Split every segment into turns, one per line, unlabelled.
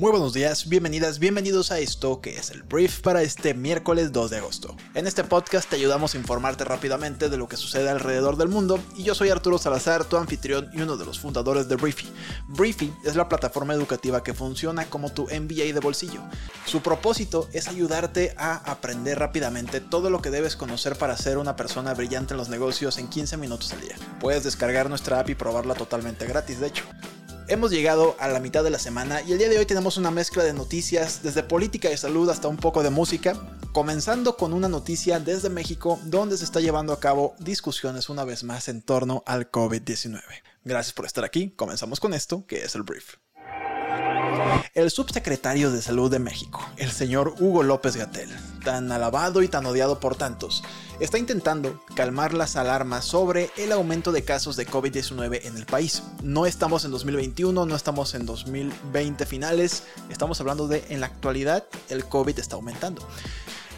Muy buenos días, bienvenidas, bienvenidos a esto que es el brief para este miércoles 2 de agosto. En este podcast te ayudamos a informarte rápidamente de lo que sucede alrededor del mundo y yo soy Arturo Salazar, tu anfitrión y uno de los fundadores de Briefy. Briefy es la plataforma educativa que funciona como tu MBA de bolsillo. Su propósito es ayudarte a aprender rápidamente todo lo que debes conocer para ser una persona brillante en los negocios en 15 minutos al día. Puedes descargar nuestra app y probarla totalmente gratis, de hecho. Hemos llegado a la mitad de la semana y el día de hoy tenemos una mezcla de noticias, desde política y salud hasta un poco de música, comenzando con una noticia desde México donde se está llevando a cabo discusiones una vez más en torno al COVID-19. Gracias por estar aquí, comenzamos con esto, que es el brief. El subsecretario de Salud de México, el señor Hugo López Gatel, tan alabado y tan odiado por tantos, está intentando calmar las alarmas sobre el aumento de casos de COVID-19 en el país. No estamos en 2021, no estamos en 2020 finales, estamos hablando de en la actualidad el COVID está aumentando.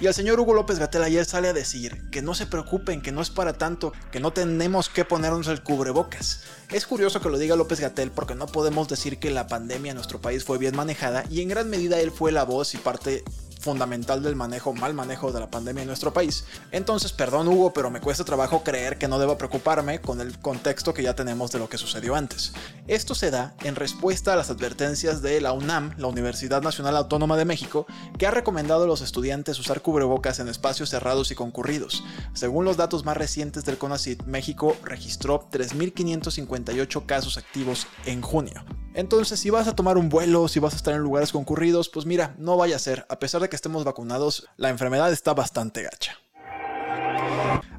Y el señor Hugo López Gatel ayer sale a decir que no se preocupen, que no es para tanto, que no tenemos que ponernos el cubrebocas. Es curioso que lo diga López Gatel porque no podemos decir que la pandemia en nuestro país fue bien manejada y en gran medida él fue la voz y parte fundamental del manejo, mal manejo de la pandemia en nuestro país. Entonces, perdón Hugo, pero me cuesta trabajo creer que no debo preocuparme con el contexto que ya tenemos de lo que sucedió antes. Esto se da en respuesta a las advertencias de la UNAM, la Universidad Nacional Autónoma de México, que ha recomendado a los estudiantes usar cubrebocas en espacios cerrados y concurridos. Según los datos más recientes del CONACYT, México registró 3.558 casos activos en junio. Entonces, si vas a tomar un vuelo, si vas a estar en lugares concurridos, pues mira, no vaya a ser, a pesar de que estemos vacunados, la enfermedad está bastante gacha.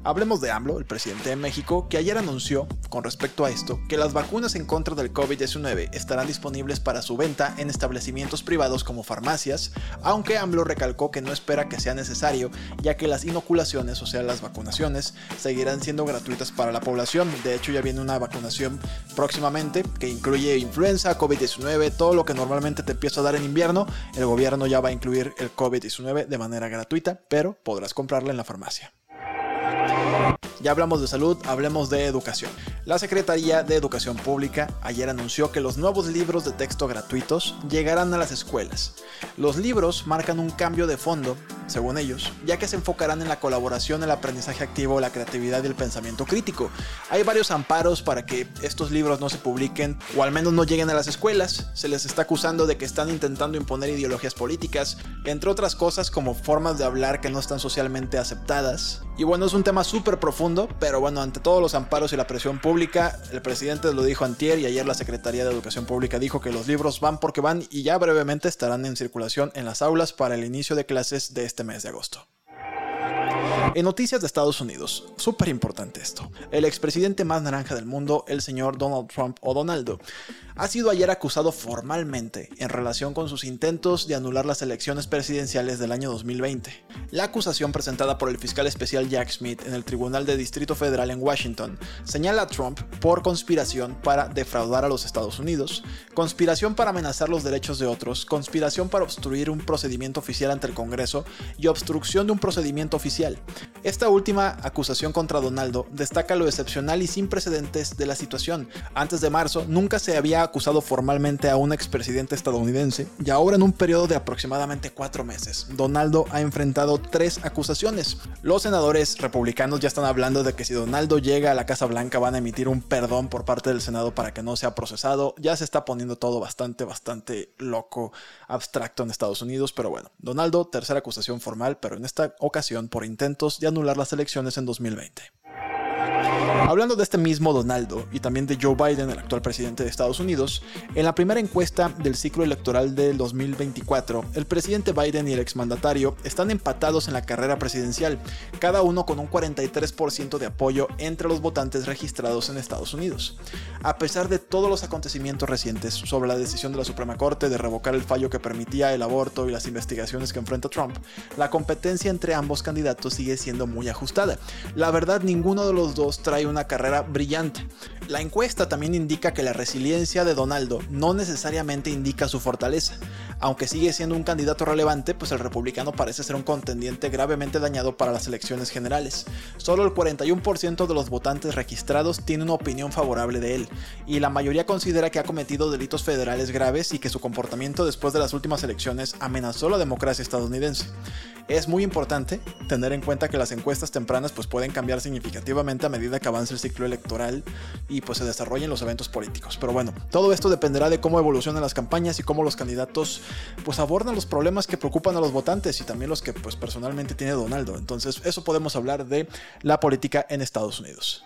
Hablemos de AMLO, el presidente de México, que ayer anunció, con respecto a esto, que las vacunas en contra del COVID-19 estarán disponibles para su venta en establecimientos privados como farmacias, aunque AMLO recalcó que no espera que sea necesario, ya que las inoculaciones, o sea, las vacunaciones, seguirán siendo gratuitas para la población. De hecho, ya viene una vacunación próximamente que incluye influenza, COVID-19, todo lo que normalmente te empieza a dar en invierno. El gobierno ya va a incluir el COVID-19 de manera gratuita, pero podrás comprarla en la farmacia. out. Ya hablamos de salud, hablemos de educación. La Secretaría de Educación Pública ayer anunció que los nuevos libros de texto gratuitos llegarán a las escuelas. Los libros marcan un cambio de fondo, según ellos, ya que se enfocarán en la colaboración, el aprendizaje activo, la creatividad y el pensamiento crítico. Hay varios amparos para que estos libros no se publiquen o al menos no lleguen a las escuelas. Se les está acusando de que están intentando imponer ideologías políticas, entre otras cosas como formas de hablar que no están socialmente aceptadas. Y bueno, es un tema súper profundo, pero bueno, ante todos los amparos y la presión pública, el presidente lo dijo antier y ayer la Secretaría de Educación Pública dijo que los libros van porque van y ya brevemente estarán en circulación en las aulas para el inicio de clases de este mes de agosto. En noticias de Estados Unidos, súper importante esto, el expresidente más naranja del mundo, el señor Donald Trump o Donaldo, ha sido ayer acusado formalmente en relación con sus intentos de anular las elecciones presidenciales del año 2020. La acusación presentada por el fiscal especial Jack Smith en el Tribunal de Distrito Federal en Washington señala a Trump por conspiración para defraudar a los Estados Unidos, conspiración para amenazar los derechos de otros, conspiración para obstruir un procedimiento oficial ante el Congreso y obstrucción de un procedimiento oficial. Esta última acusación contra Donaldo destaca lo excepcional y sin precedentes de la situación. Antes de marzo nunca se había acusado formalmente a un expresidente estadounidense y ahora en un periodo de aproximadamente cuatro meses, Donaldo ha enfrentado tres acusaciones. Los senadores republicanos ya están hablando de que si Donaldo llega a la Casa Blanca van a emitir un perdón por parte del Senado para que no sea procesado. Ya se está poniendo todo bastante, bastante loco, abstracto en Estados Unidos, pero bueno, Donaldo, tercera acusación formal, pero en esta ocasión por de anular las elecciones en 2020. Hablando de este mismo Donaldo y también de Joe Biden, el actual presidente de Estados Unidos, en la primera encuesta del ciclo electoral del 2024, el presidente Biden y el exmandatario están empatados en la carrera presidencial, cada uno con un 43% de apoyo entre los votantes registrados en Estados Unidos. A pesar de todos los acontecimientos recientes sobre la decisión de la Suprema Corte de revocar el fallo que permitía el aborto y las investigaciones que enfrenta Trump, la competencia entre ambos candidatos sigue siendo muy ajustada. La verdad, ninguno de los dos trae una carrera brillante. La encuesta también indica que la resiliencia de Donaldo no necesariamente indica su fortaleza. Aunque sigue siendo un candidato relevante, pues el republicano parece ser un contendiente gravemente dañado para las elecciones generales. Solo el 41% de los votantes registrados tiene una opinión favorable de él, y la mayoría considera que ha cometido delitos federales graves y que su comportamiento después de las últimas elecciones amenazó la democracia estadounidense. Es muy importante tener en cuenta que las encuestas tempranas pues pueden cambiar significativamente a medida que avance el ciclo electoral y pues se desarrollen los eventos políticos. Pero bueno, todo esto dependerá de cómo evolucionan las campañas y cómo los candidatos pues abordan los problemas que preocupan a los votantes y también los que pues personalmente tiene Donaldo. Entonces, eso podemos hablar de la política en Estados Unidos.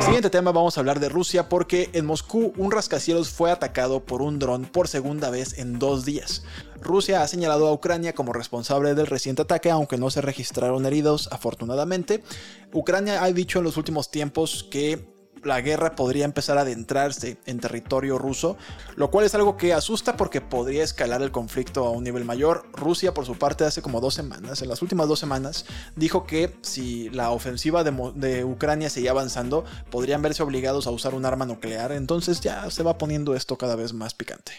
Siguiente tema, vamos a hablar de Rusia porque en Moscú un rascacielos fue atacado por un dron por segunda vez en dos días. Rusia ha señalado a Ucrania como responsable del reciente ataque, aunque no se registraron heridos, afortunadamente. Ucrania ha dicho en los últimos tiempos que la guerra podría empezar a adentrarse en territorio ruso, lo cual es algo que asusta porque podría escalar el conflicto a un nivel mayor. Rusia, por su parte, hace como dos semanas, en las últimas dos semanas, dijo que si la ofensiva de, Ucrania seguía avanzando, podrían verse obligados a usar un arma nuclear. Entonces ya se va poniendo esto cada vez más picante.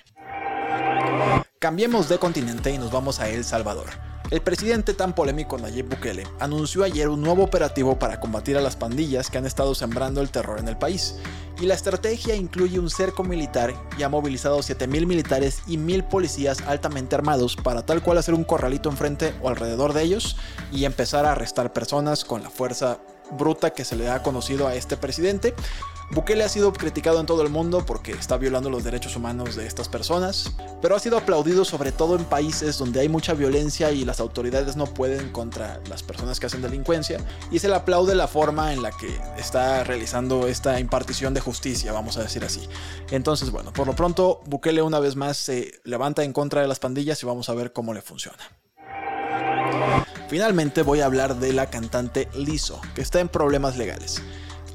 Cambiemos de continente y nos vamos a El Salvador. El presidente tan polémico Nayib Bukele anunció ayer un nuevo operativo para combatir a las pandillas que han estado sembrando el terror en el país. Y la estrategia incluye un cerco militar y ha movilizado 7.000 militares y 1.000 policías altamente armados para tal cual hacer un corralito enfrente o alrededor de ellos y empezar a arrestar personas con la fuerza bruta que se le ha conocido a este presidente. Bukele ha sido criticado en todo el mundo porque está violando los derechos humanos de estas personas, pero ha sido aplaudido sobre todo en países donde hay mucha violencia y las autoridades no pueden contra las personas que hacen delincuencia, y se le aplaude la forma en la que está realizando esta impartición de justicia, vamos a decir así. Entonces, bueno, por lo pronto Bukele una vez más se levanta en contra de las pandillas y vamos a ver cómo le funciona. Finalmente voy a hablar de la cantante Lizzo, que está en problemas legales.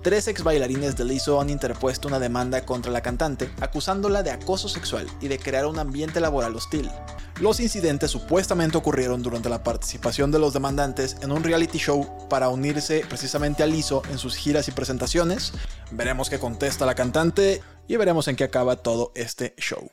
Tres ex bailarines de Lizzo han interpuesto una demanda contra la cantante, acusándola de acoso sexual y de crear un ambiente laboral hostil. Los incidentes supuestamente ocurrieron durante la participación de los demandantes en un reality show para unirse precisamente a Lizzo en sus giras y presentaciones. Veremos qué contesta la cantante y veremos en qué acaba todo este show.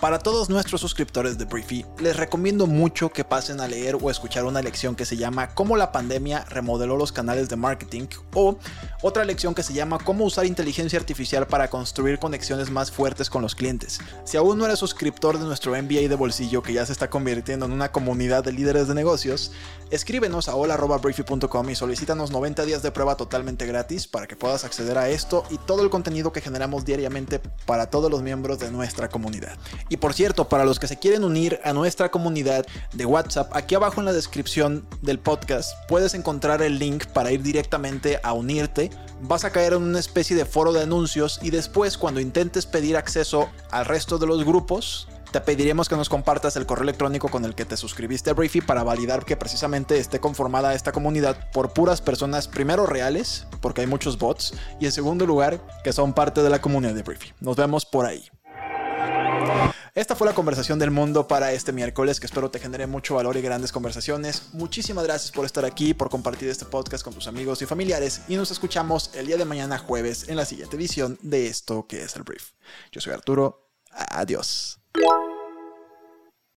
Para todos nuestros suscriptores de Briefy, les recomiendo mucho que pasen a leer o escuchar una lección que se llama Cómo la pandemia remodeló los canales de marketing o otra lección que se llama Cómo usar inteligencia artificial para construir conexiones más fuertes con los clientes. Si aún no eres suscriptor de nuestro MBA de bolsillo que ya se está convirtiendo en una comunidad de líderes de negocios, escríbenos a hola.briefy.com y solicítanos 90 días de prueba totalmente gratis para que puedas acceder a esto y todo el contenido que generamos diariamente para todos los miembros de nuestra comunidad. Y por cierto, para los que se quieren unir a nuestra comunidad de WhatsApp, aquí abajo en la descripción del podcast puedes encontrar el link para ir directamente a unirte. Vas a caer en una especie de foro de anuncios y después cuando intentes pedir acceso al resto de los grupos, te pediremos que nos compartas el correo electrónico con el que te suscribiste a Briefy para validar que precisamente esté conformada esta comunidad por puras personas, primero reales, porque hay muchos bots, y en segundo lugar, que son parte de la comunidad de Briefy. Nos vemos por ahí. Esta fue la conversación del mundo para este miércoles, que espero te genere mucho valor y grandes conversaciones. Muchísimas gracias por estar aquí, por compartir este podcast con tus amigos y familiares y nos escuchamos el día de mañana jueves en la siguiente edición de esto que es el brief. Yo soy Arturo, adiós.